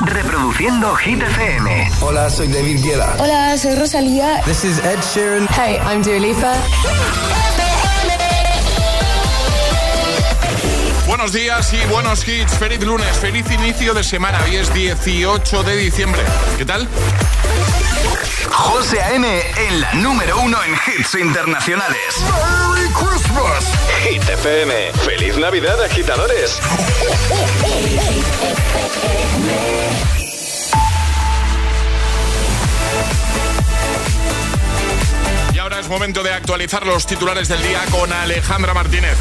Reproduciendo Hit FM. Hola, soy David Guetta. Hola, soy Rosalía. This is Ed Sheeran. Hey, I'm Dua Lipa. Buenos días y buenos hits. Feliz lunes, feliz inicio de semana. Hoy es 18 de diciembre. ¿Qué tal? José A.M. en la número uno en hits internacionales. ¡Merry Christmas! Hit FM. ¡Feliz Navidad, agitadores! Y ahora es momento de actualizar los titulares del día con Alejandra Martínez.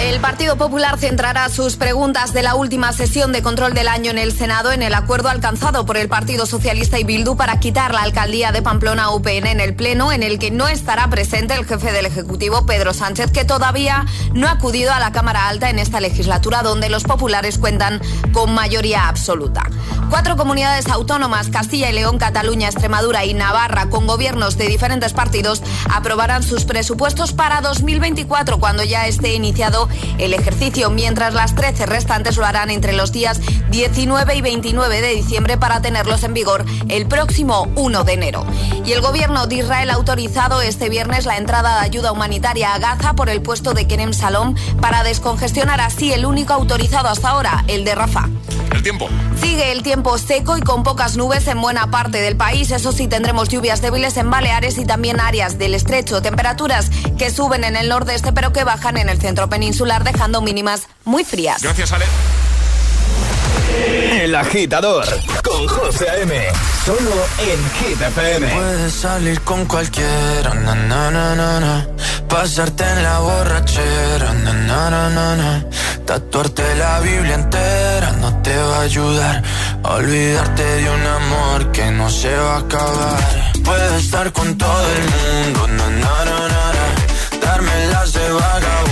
El Partido Popular centrará sus preguntas de la última sesión de control del año en el Senado en el acuerdo alcanzado por el Partido Socialista y Bildu para quitar la alcaldía de Pamplona UPN en el Pleno, en el que no estará presente el jefe del Ejecutivo, Pedro Sánchez, que todavía no ha acudido a la Cámara Alta en esta legislatura, donde los populares cuentan con mayoría absoluta. Cuatro comunidades autónomas, Castilla y León, Cataluña, Extremadura y Navarra, con gobiernos de diferentes partidos, aprobarán sus presupuestos para 2024, cuando ya esté iniciado el ejercicio, mientras las 13 restantes lo harán entre los días 19 y 29 de diciembre para tenerlos en vigor el próximo 1 de enero. Y el gobierno de Israel ha autorizado este viernes la entrada de ayuda humanitaria a Gaza por el puesto de Kerem Salom para descongestionar así el único autorizado hasta ahora, el de Rafah. El tiempo. Sigue el tiempo seco y con pocas nubes en buena parte del país. Eso sí, tendremos lluvias débiles en Baleares y también áreas del estrecho. Temperaturas que suben en el nordeste pero que bajan en el centro peninsular, dejando mínimas muy frías. Gracias, Ale. El agitador con José A.M. Solo en Hit FM. Puedes salir con cualquiera, na, na, na, na, na. pasarte en la borrachera, na, na, na, na, na. tatuarte la Biblia entera no te va a ayudar. a Olvidarte de un amor que no se va a acabar. Puedes estar con todo el mundo, na, na, na, na, na. darme las de vagabundo,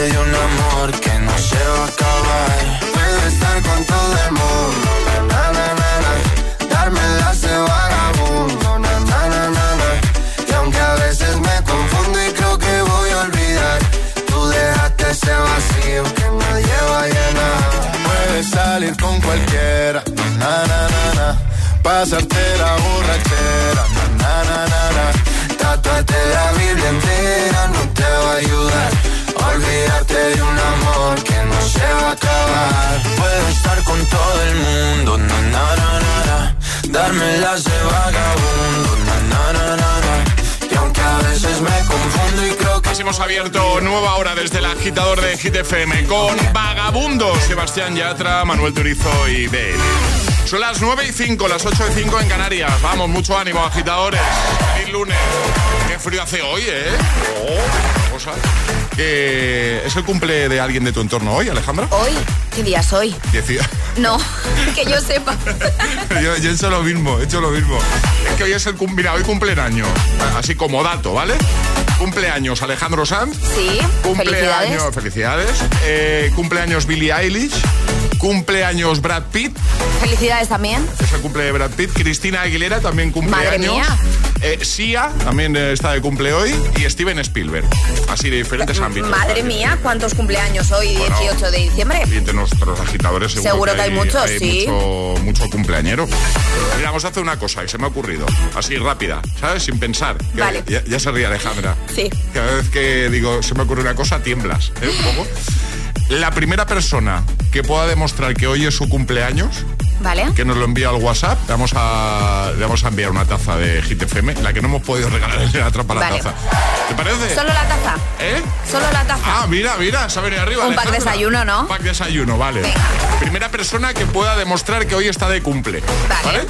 de un amor que no se va a acabar. Puedes estar con todo el mundo, na, na, na, na. darme las de vagabundo, na, na, na, na, na. y aunque a veces me confundo y creo que voy a olvidar, tú dejaste ese vacío que nadie va a llenar. Puedes salir con cualquiera, na, na, na, na. pasarte la borrachera, na, na, na, na, na. Tatuarte la Biblia entera no te va a ayudar. Olvídate de un amor que no se va a acabar. Puedo estar con todo el mundo, na, na, na, na, na. de vagabundo, na, na, na, na, na. Así hemos abierto nueva hora desde el agitador de Hit FM con Vagabundos, Sebastián Yatra, Manuel Turizo y Bel. Son las 9 y 5, las 8 y 5 en Canarias. Vamos, mucho ánimo, agitadores. Feliz lunes. Qué frío hace hoy, ¿eh? Oh, cosa. Que es el cumple de alguien de tu entorno hoy, Alejandra. Hoy, ¿qué día es hoy? Decía. No, que yo sepa. yo, he hecho lo mismo, he hecho lo mismo. Es que hoy es el cumple, mira, hoy cumpleaños, así como dato, ¿vale? Cumpleaños Alejandro Sanz. Sí, cumpleaños, felicidades. felicidades. Eh, cumpleaños Billie Eilish. Cumpleaños Brad Pitt. Felicidades también. Es el cumple de Brad Pitt. Cristina Aguilera también cumpleaños. Madre mía. Eh, Sia también está de cumple hoy. Y Steven Spielberg. Así de diferentes ámbitos. Madre mía, ¿cuántos cumpleaños hoy, 18 de diciembre? Y entre nuestros agitadores seguro, seguro que, hay, muchos, sí. Mucho, mucho cumpleañero. Mira, vamos a hacer una cosa que se me ha ocurrido. Así rápida, ¿sabes? Sin pensar. Vale. Ya, se ríe Alejandra. Sí. Cada vez que digo, se me ocurre una cosa, tiemblas. ¿eh? Un poco. La primera persona que pueda demostrar que hoy es su cumpleaños, Vale. Que nos lo envía al WhatsApp. Le vamos a, le vamos a enviar una taza de GTFM, la que no hemos podido regalar en la trampa la taza. ¿Te parece? ¿Solo la taza? ¿Eh? Solo la taza. Ah, mira, mira, se ha venido arriba. Un pack desayuno, ¿no? Un pack desayuno, vale. Primera persona que pueda demostrar que hoy está de cumple. Vale.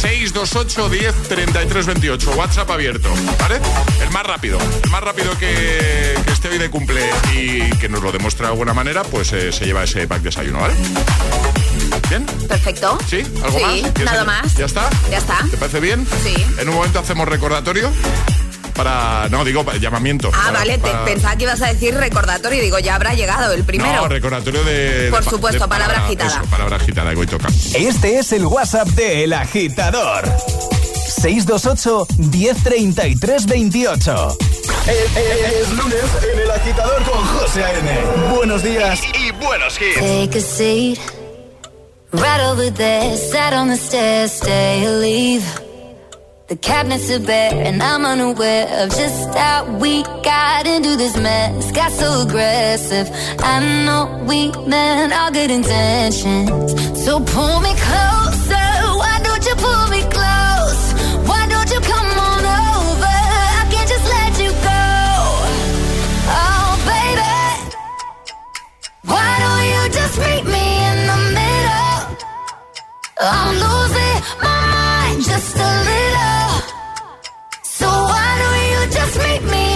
628 10 33 28. WhatsApp abierto. ¿Vale? El más rápido. El más rápido que, esté hoy de cumple y que nos lo demuestre de alguna manera, pues eh, se lleva ese pack desayuno, ¿vale? ¿Bien? Perfecto. ¿Sí? ¿Algo sí, más? Nada más. ¿Ya está? Ya está. ¿Te parece bien? Sí. En un momento hacemos recordatorio para. No, digo, para llamamiento. Ah, vale, pensaba que ibas a decir recordatorio y digo, ya habrá llegado el primero. No, recordatorio de. Por supuesto, palabra agitada. palabra agitada, que hoy toca. Este es el WhatsApp de El Agitador. 628 1033 28. Es, lunes en El Agitador con José A.N. Buenos días y, y buenos hits. Right over there, sat on the stairs, stay or leave. The cabinets are bare, and I'm unaware of just how we got into this mess. Got so aggressive. I know we meant all good intentions. So pull me closer. Why don't you pull me close? Why don't you come on over? I can't just let you go. Oh, baby. Why don't you just meet me in the middle? I'm losing my mind just a little. So why don't you just meet me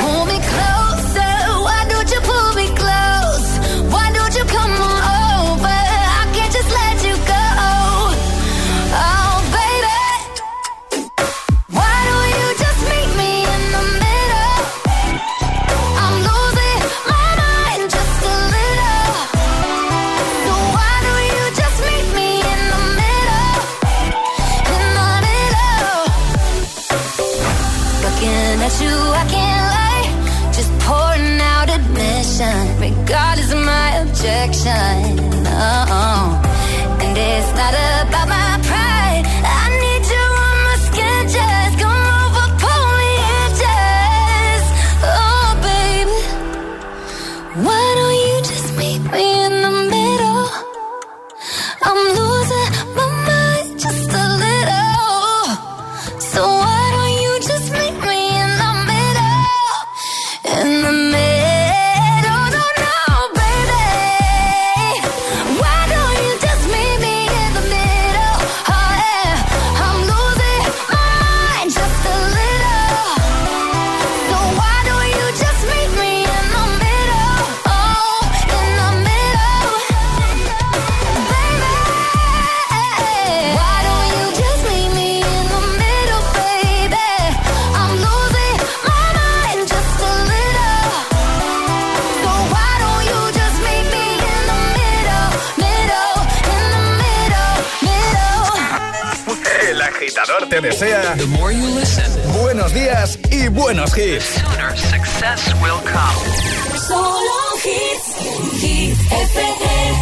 El agitador te desea buenos días y buenos hits. success will come. Solo hits. Hits FM.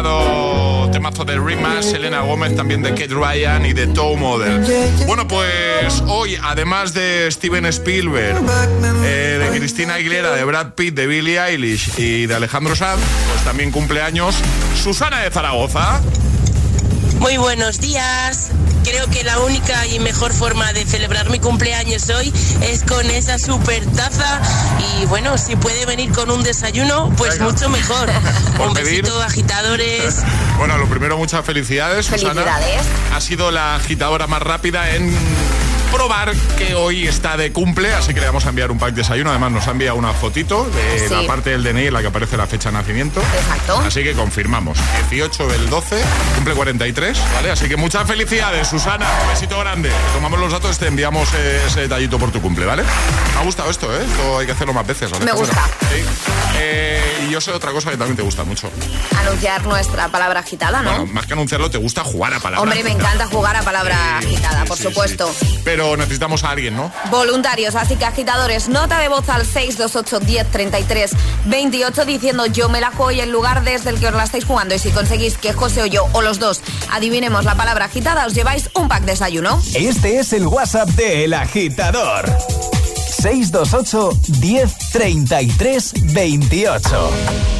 preparado temazo de Rimas, Selena Gómez, también de Kate Ryan y de Toe Model. Bueno, pues hoy, además de Steven Spielberg, eh, de Cristina Aguilera, de Brad Pitt, de Billie Eilish y de Alejandro Sanz, pues también cumpleaños Susana de Zaragoza. Muy buenos días. Creo que la única y mejor forma de celebrar mi cumpleaños hoy es con esa super taza y bueno, si puede venir con un desayuno, pues Venga. mucho mejor. Un pedir. besito, agitadores. Bueno, lo primero, muchas felicidades, Susana. Felicidades. Ha sido la agitadora más rápida en probar que hoy está de cumple, así que le vamos a enviar un pack de desayuno. Además, nos ha enviado una fotito de Sí. la parte del DNI en la que aparece la fecha de nacimiento. Exacto. Así que confirmamos. 18 del 12, cumple 43, ¿vale? Así que muchas felicidades, Susana. Un besito grande. Tomamos los datos, te enviamos ese detallito por tu cumple, ¿vale? Me ha gustado esto, ¿eh? Esto hay que hacerlo más veces. ¿vale? Me gusta. Sí. Eh, y yo sé otra cosa que también te gusta mucho. Anunciar nuestra palabra agitada, ¿no? Bueno, más que anunciarlo, te gusta jugar a palabras. Hombre, me encanta jugar a palabra Sí, agitada, por sí, supuesto. sí. Pero necesitamos a alguien, ¿no? Voluntarios, así que agitadores, nota de voz al 628 10 33 28 diciendo yo me la juego y el lugar desde el que os la estáis jugando. Y si conseguís que José o yo o los dos adivinemos la palabra agitada, os lleváis un pack de desayuno. Este es el WhatsApp de El Agitador. 628 10 33 28.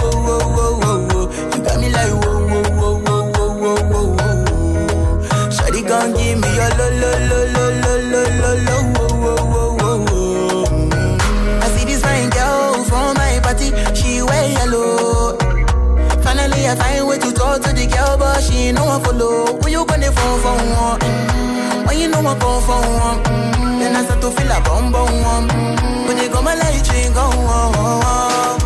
to the girl, but she ain't know I follow. When you gonna phone for one? Mm-hmm. When you know I phone for one? Mm-hmm. Then I start to feel a bum bum one. Mm-hmm. When you go my light, you ain't go. Oh, oh. oh, oh.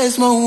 mesmo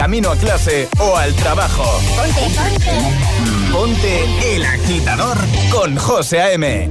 camino a clase o al trabajo. Ponte, ponte. Ponte el agitador con José A.M.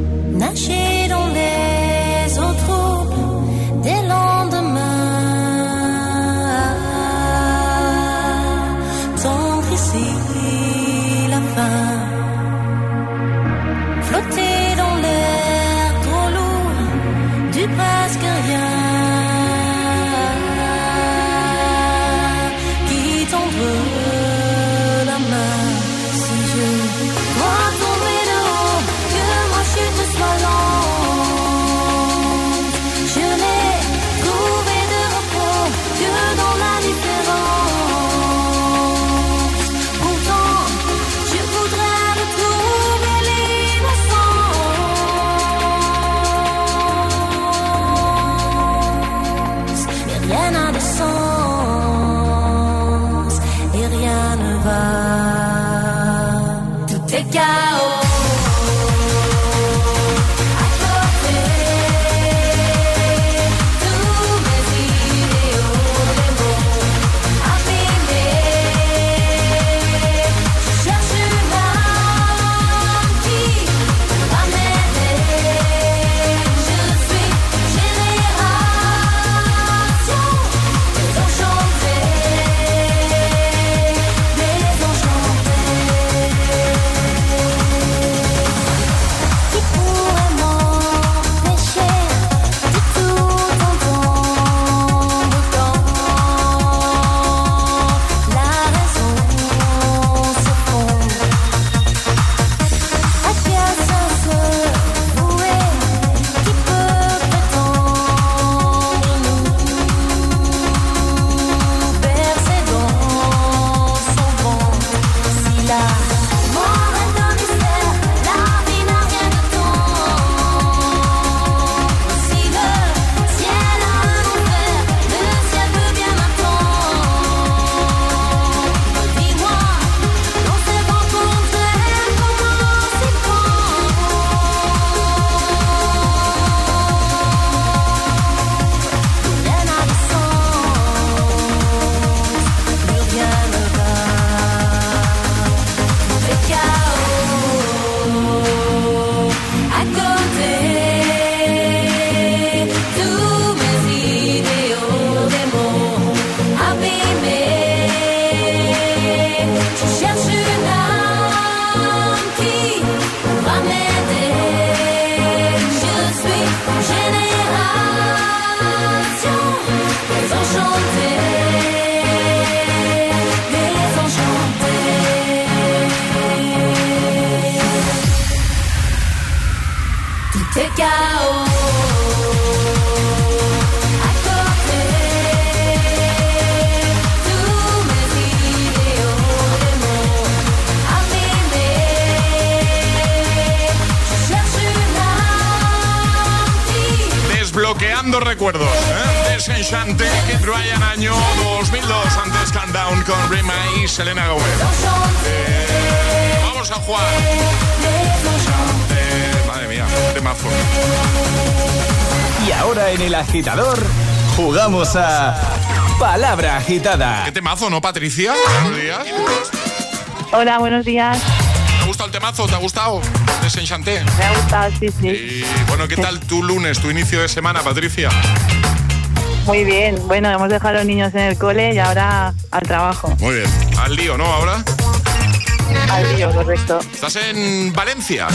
a Palabra Agitada. ¿Qué temazo, no, Patricia? Buenos días. Hola, buenos días. ¿Te ha gustado el temazo? ¿Te ha gustado? Desenchanté. Me ha gustado, sí, sí. Y bueno, ¿qué tal tu lunes, tu inicio de semana, Patricia? Muy bien. Bueno, hemos dejado a los niños en el cole y ahora al trabajo. Muy bien. Al lío, ¿no? Ahora. Al lío, correcto. ¿Estás en Valencia?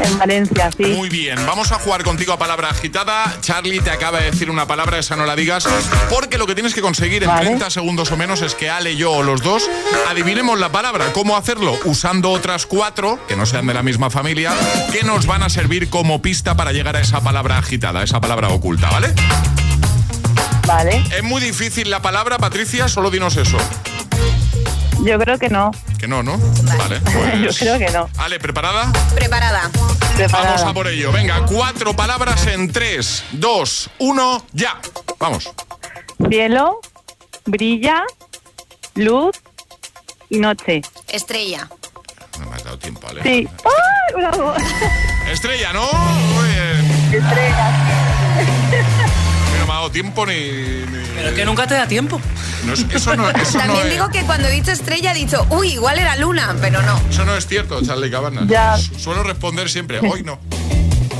En Valencia, sí. Muy bien, vamos a jugar contigo a palabra agitada. Charlie te acaba de decir una palabra, esa no la digas, porque lo que tienes que conseguir en 30 segundos o menos es que Ale, yo o los dos adivinemos la palabra. ¿Cómo hacerlo? Usando otras cuatro, que no sean de la misma familia, que nos van a servir como pista para llegar a esa palabra agitada, esa palabra oculta, ¿vale? Vale. Es muy difícil la palabra, Patricia, solo dinos eso. Yo creo que no. Que no, ¿no? Vale. pues- Yo creo que no. Ale, ¿preparada? Preparada. Preparada. Vamos a por ello. Venga, cuatro palabras en tres, dos, uno, ya. Vamos. Cielo, brilla, luz y noche. Estrella. No me has dado tiempo, Ale. Sí. ¡Ay, bravo! Estrella, ¿no? Muy bien. Estrella. No dado tiempo ni... ni- Pero que nunca te da tiempo. No es- eso no, eso no También es, digo que cuando he dicho estrella he dicho, uy, igual era luna, pero no. eso no es cierto, Charlie Cabanas. Ya. Su- Suelo responder siempre, hoy no.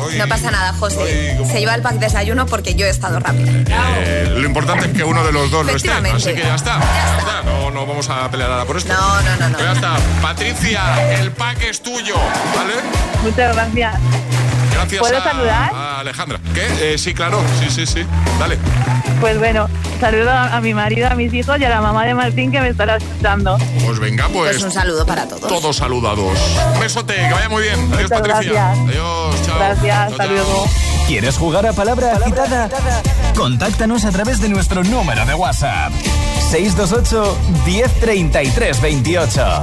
Hoy- No pasa nada, José. hoy Se lleva el pack desayuno porque yo he estado rápido. Eh, lo importante es que uno de los dos lo esté, así que ya está. Ya está. No, no vamos a pelear ahora por esto. No, no, no, no. Ya está. Patricia, el pack es tuyo, ¿vale? Muchas gracias. Gracias ¿Puedo a, saludar? a Alejandra. ¿Qué? Eh, sí, claro. Sí, sí, sí. Dale. Pues bueno, saludo a, a mi marido, a mis hijos y a la mamá de Martín que me estará escuchando. Pues venga, pues. Pues un saludo para todos. Todos saludados. Un besote, que vaya muy bien. Adiós, Muchas Patricia. gracias. Adiós, chao. Gracias, Chao, hasta chao. luego. ¿Quieres jugar a Palabra Agitada? Contáctanos a través de nuestro número de WhatsApp. 628 1033 28.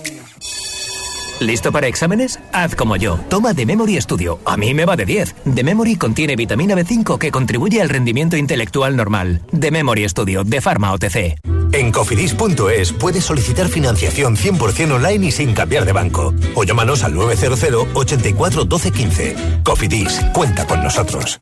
¿Listo para exámenes? Haz como yo. Toma The Memory Studio. A mí me va de 10. The Memory contiene vitamina B5 que contribuye al rendimiento intelectual normal. The Memory Studio de Pharma OTC. En cofidis.es puedes solicitar financiación 100% online y sin cambiar de banco. O llámanos al 900 84 12 15. Cofidis, cuenta con nosotros.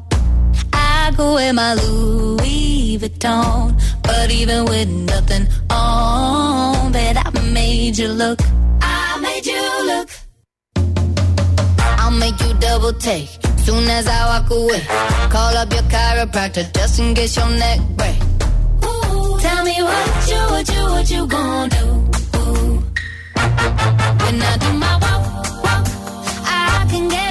I go wear my Louis Vuitton. But even with nothing on, that I made you look. I made you look. I'll make you double take. Soon as I walk away, call up your chiropractor just in case your neck break. Ooh, Tell me what you, what you, what you gonna do? When I do my walk, walk, I can guarantee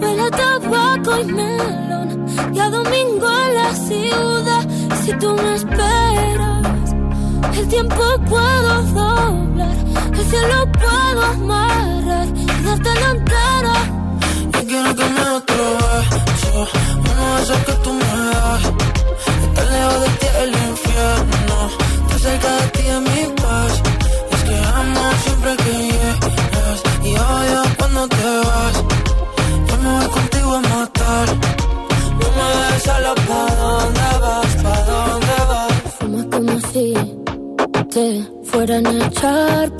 Huele a tabaco y melón. Y a domingo en la ciudad. Si tú me esperas, El tiempo puedo doblar, el cielo puedo amarrar y darte la entera. Y quiero que me beso, uno de esos que tú me das.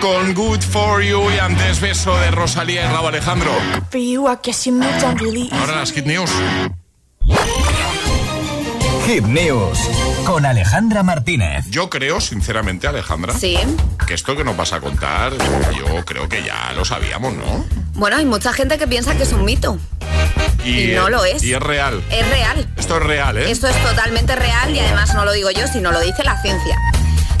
Con Good For You y antes beso de Rosalía y Raúl Alejandro. For you, I guess you moved on really Ahora las Hit News. Hit News con Alejandra Martínez. Yo creo, sinceramente, Alejandra, Sí. que esto que nos vas a contar, yo creo que ya lo sabíamos, ¿no? Bueno, hay mucha gente que piensa que es un mito. Y, no lo es. Y es real. Es real. Esto es real, ¿eh? Esto es totalmente real y además no lo digo yo, sino lo dice la ciencia.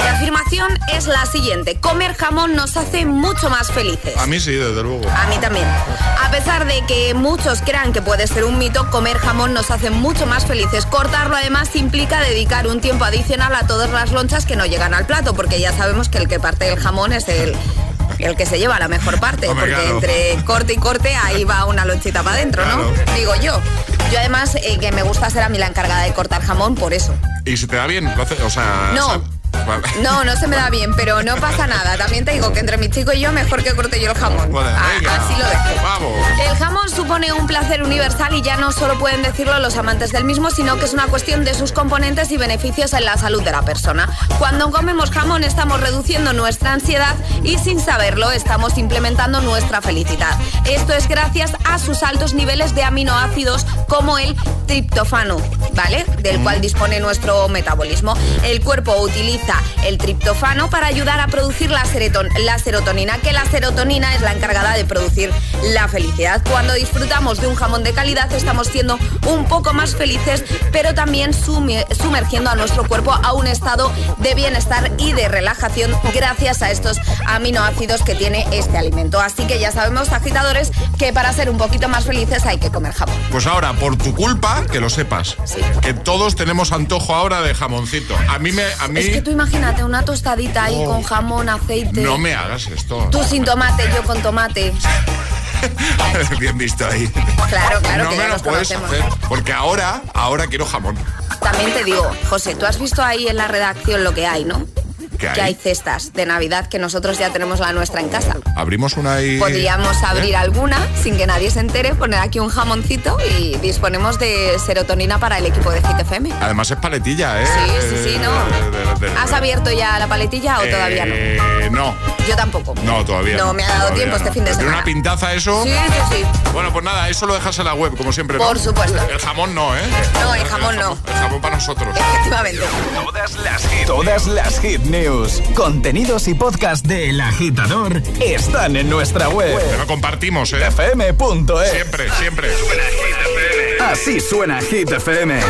La afirmación es la siguiente. Comer jamón nos hace mucho más felices. A mí sí, desde luego. A mí también. A pesar de que muchos crean que puede ser un mito, comer jamón nos hace mucho más felices. Cortarlo además implica dedicar un tiempo adicional a todas las lonchas que no llegan al plato, porque ya sabemos que el que parte el jamón es el el que se lleva la mejor parte, porque entre corte y corte ahí va una lonchita para adentro, ¿no? Digo yo. Yo además eh, que me gusta ser a mí la encargada de cortar jamón por eso. ¿Y si te da bien? O sea, no. No, no se me da bien, pero no pasa nada. También te digo que entre mi chico y yo mejor que corte yo el jamón. Ah, así lo dejo. Vamos. El jamón supone un placer universal y ya no solo pueden decirlo los amantes del mismo, sino que es una cuestión de sus componentes y beneficios en la salud de la persona. Cuando comemos jamón estamos reduciendo nuestra ansiedad y sin saberlo estamos implementando nuestra felicidad. Esto es gracias a sus altos niveles de aminoácidos como el triptofano, ¿vale? Del cual dispone nuestro metabolismo. El cuerpo utiliza el triptofano para ayudar a producir la, la serotonina, que la serotonina es la encargada de producir la felicidad. Cuando disfrutamos de un jamón de calidad estamos siendo un poco más felices, pero también sumergiendo a nuestro cuerpo a un estado de bienestar y de relajación gracias a estos aminoácidos que tiene este alimento. Así que ya sabemos, agitadores, que para ser un poquito más felices hay que comer jamón. Pues ahora, por tu culpa, que lo sepas, que todos tenemos antojo ahora de jamoncito. A mí me... A mí... Es que tú imagínate una tostadita ahí con jamón, aceite. No me hagas esto. Tú sin tomate, yo con tomate. Bien visto ahí. Claro, claro. No que me lo puedes hacer, porque ahora, ahora quiero jamón. También te digo, José, tú has visto ahí en la redacción lo que hay, ¿no? Que hay cestas de Navidad que nosotros ya tenemos la nuestra en casa. Abrimos una y... Podríamos ¿Eh? abrir alguna sin que nadie se entere, poner aquí un jamoncito y disponemos de serotonina para el equipo de GTFM. Además es paletilla, ¿eh? Sí, sí, sí, no. ¿Has abierto ya la paletilla o todavía no? Eh, no. Yo tampoco. No, todavía no. me ha dado tiempo este fin de semana. una pintaza eso? Sí, sí, sí. Bueno, pues nada, eso lo dejas en la web, como siempre, ¿no? Por supuesto. El jamón no, ¿eh? No, el jamón no. El jamón para nosotros. Efectivamente. Todas las hit, todas las hit news, contenidos y podcast de El Agitador están en nuestra web. Te lo compartimos, ¿eh? fm.es. Siempre, siempre. Así suena Hit FM.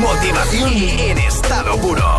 Motivación en estado puro.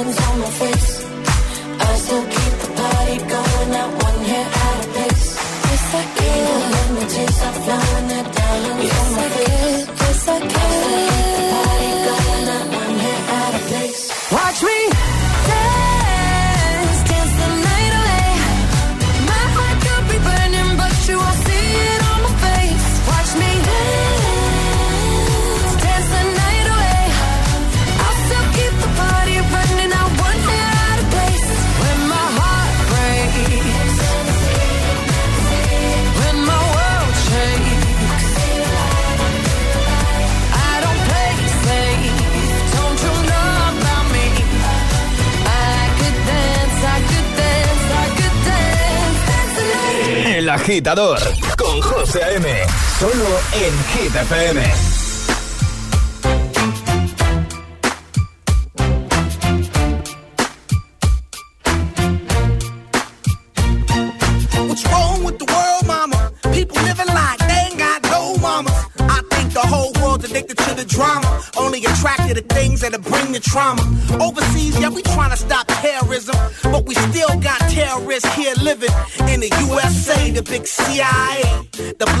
Diamonds on my face. Agitador con José A.M. Solo en Hit FM. What's wrong with the world, mama? People living like they ain't got no mama. I think the whole world's addicted to the drama. Only attracted to things that'll bring the trauma. Overseas, yeah, we trying to stop terrorism. But we still got terrorists here living in the USA, the big CIA,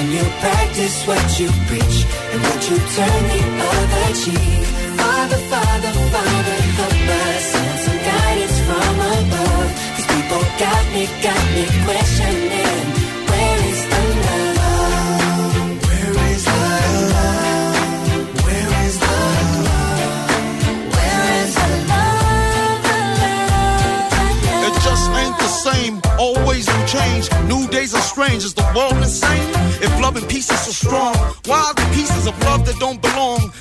When you practice what you preach and what you turn the other cheek. Father, Father, Father, help us send some guidance from above. These people got me, got me questioning. Where is the love? Where is the love? Where is the love? Where is the love? The love, the love? It just ain't the same. Always new change. New days are strange. Is the world is so strong, why are the pieces of love that don't belong?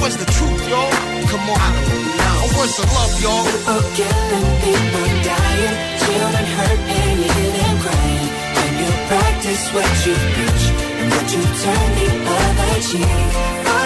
What's the truth, y'all? Come on, I don't know. What's the love, y'all? People killing, people dying, children hurt and you hear them crying. When you practice what you preach and what you turn the other cheek.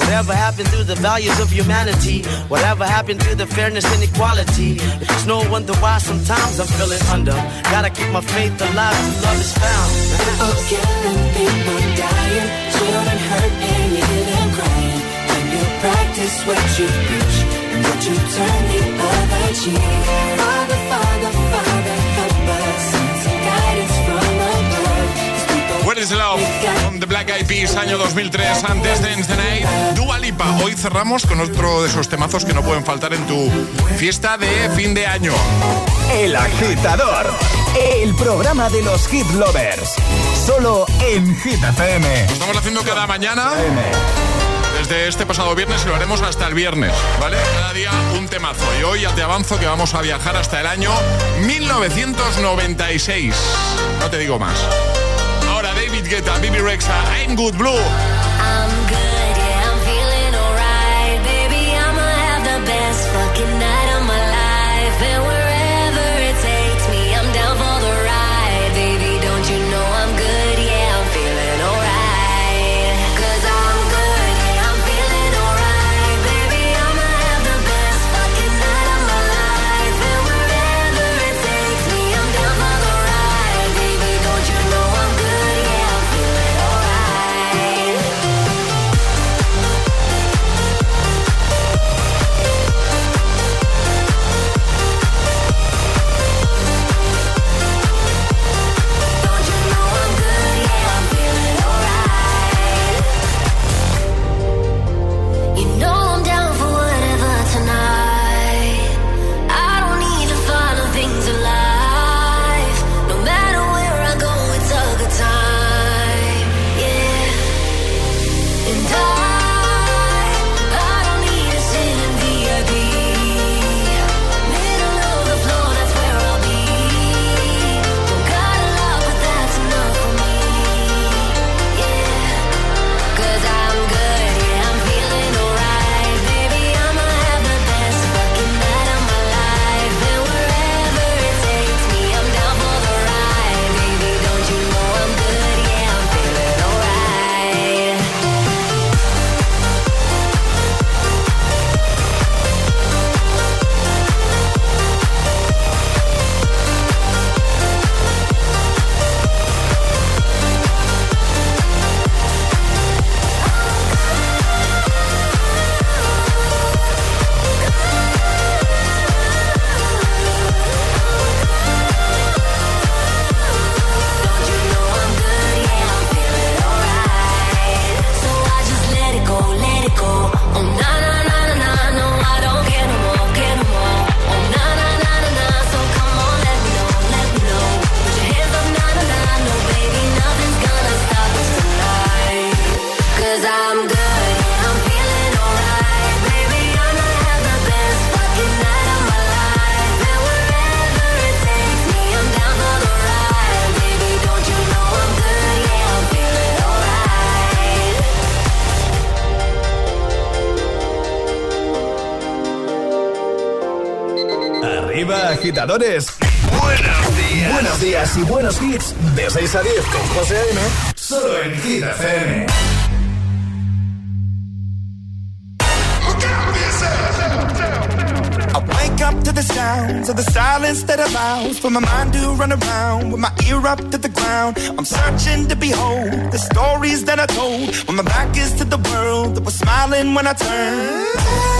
Whatever happened to the values of humanity? Whatever happened to the fairness and equality? It's no wonder why sometimes I'm feeling under. Gotta keep my faith alive till love is found. People killing, people dying, children hurt and you hear them crying. When you practice what you preach and what you turn the other cheek. Father, Father, is Love? The Black Eyed Peas, año 2003, antes de the Night. Dua Lipa. Hoy cerramos con otro de esos temazos que no pueden faltar en tu fiesta de fin de año. El agitador. El programa de los hit lovers. Solo en Hit FM. Lo estamos haciendo cada mañana. Desde este pasado viernes y lo haremos hasta el viernes, ¿vale? Cada día un temazo. Y hoy ya te avanzo que vamos a viajar hasta el año 1996. No te digo más. Guetta, Bibi Rexa, I'm Good Blue. I'm good, yeah, I'm feeling alright. Baby, I'ma have the best fucking night of my life. Agitadores, buenos días. Buenos días y buenos hits. De 6 a 10 con José A.M. Solo en Hit FM. Wake up to the sounds of the silence that allows for my mind to run around with my ear up to the ground. I'm searching to behold the stories that I told when my back is to the world that was smiling when I turned.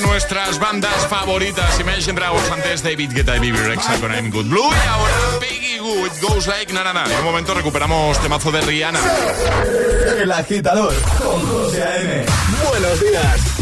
Nuestras bandas favoritas, Imagine Dragons, antes David Guetta y Bibi Rexa con I'm Good Blue y ahora Peggy Good, Goes Like Na. En un momento recuperamos temazo de Rihanna. El agitador con José A.M. Buenos días.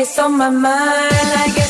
It's on my mind.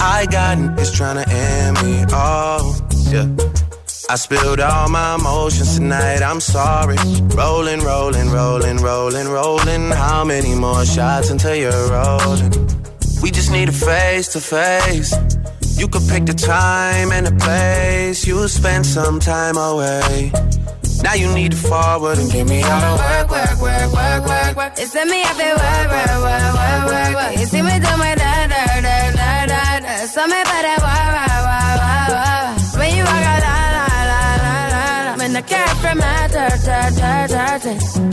I got niggas tryna end me. Oh, yeah. I spilled all my emotions tonight, I'm sorry. Rolling, rolling, rolling, rolling, rolling. How many more shots until you're rolling? We just need a face to face. You could pick the time and the place. You'll spend some time away. Now you need to forward and give me all the work, work, work, work, work, work. It's me, feel work, work, work, work, work, work. You see me do my da, da, da, da, da, da. So me by that wah, wah, wah, wah, wah. When you walk out, la, la, la, la, la, la. When the cat from my ta, ta, ta, ta,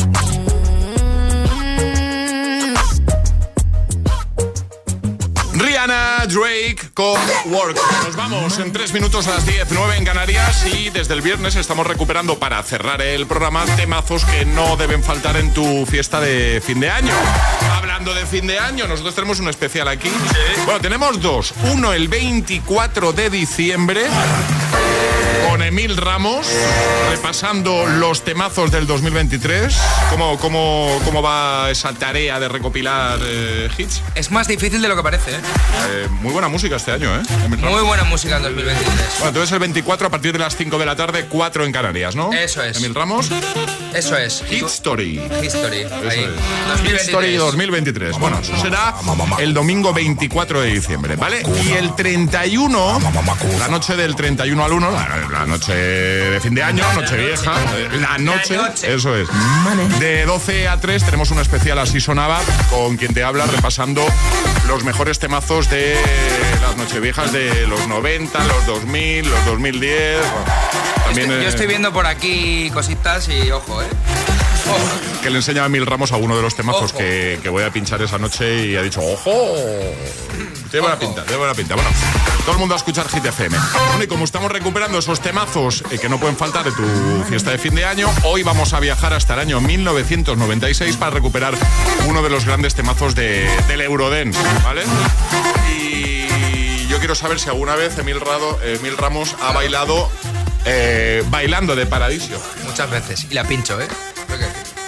Rihanna Drake con Work. Nos vamos en tres minutos a las 10, 9 en Canarias y desde el viernes estamos recuperando para cerrar el programa temazos que no deben faltar en tu fiesta de fin de año. Hablando de fin de año, nosotros tenemos un especial aquí. Bueno, tenemos dos. Uno el 24 de diciembre con Emil Ramos, repasando los temazos del 2023. ¿Cómo, cómo, cómo va esa tarea de recopilar eh, hits? Es más difícil de lo que parece, ¿eh? Eh, muy buena música este año, ¿eh? Emil Ramos. Muy buena música en 2023. Bueno, entonces el 24 a partir de las 5 de la tarde, 4 en Canarias, ¿no? Eso es. Emil Ramos, Eso es. Hit Story. History. Eso Ahí. es. Hit Story 2023. Bueno, eso será el domingo 24 de diciembre, ¿vale? Y el 31, la noche del 31 al 1, la, la noche de fin de año, noche vieja, la noche, eso es. De 12 a 3 tenemos un especial así sonaba con quien te habla repasando los mejores temazos de las nocheviejas de los 90, los 2000, los 2010. bueno, también Estoy- eh, yo estoy viendo por aquí cositas y ojo, ¿eh? que le enseña a Mil Ramos a uno de los temazos que, que voy a pinchar esa noche y ha dicho, ¡ojo! Tiene buena pinta, tiene buena pinta. Bueno, todo el mundo a escuchar Hit FM. Bueno, y como estamos recuperando esos temazos eh, que no pueden faltar de tu fiesta de fin de año, hoy vamos a viajar hasta el año 1996 para recuperar uno de los grandes temazos de, del Eurodance, ¿vale? Y yo quiero saber si alguna vez Emil, Rado, Emil Ramos ha bailado eh, bailando de Paradiso. Muchas veces. Y la pincho, ¿eh?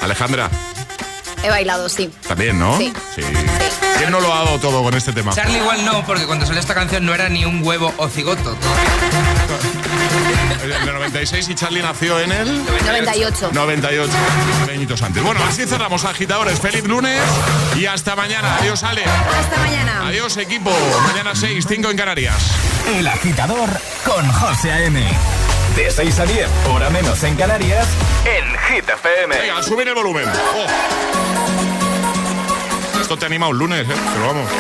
Alejandra. He bailado, sí. También, ¿no? Sí. ¿Quién no lo ha dado todo con este tema? Charlie igual no, porque cuando salió esta canción no era ni un huevo o cigoto. En el 96 y Charlie nació en el 98. 98, añitos antes. Bueno, así cerramos agitadores. Feliz lunes y hasta mañana. Adiós, Ale. Hasta mañana. Adiós, equipo. Mañana 6, 5 en Canarias. El agitador con José A.M. De 6 a 10, hora menos en Canarias, en Hit FM. Venga, subir el volumen. Oh. Esto te anima un lunes, ¿eh? Pero vamos.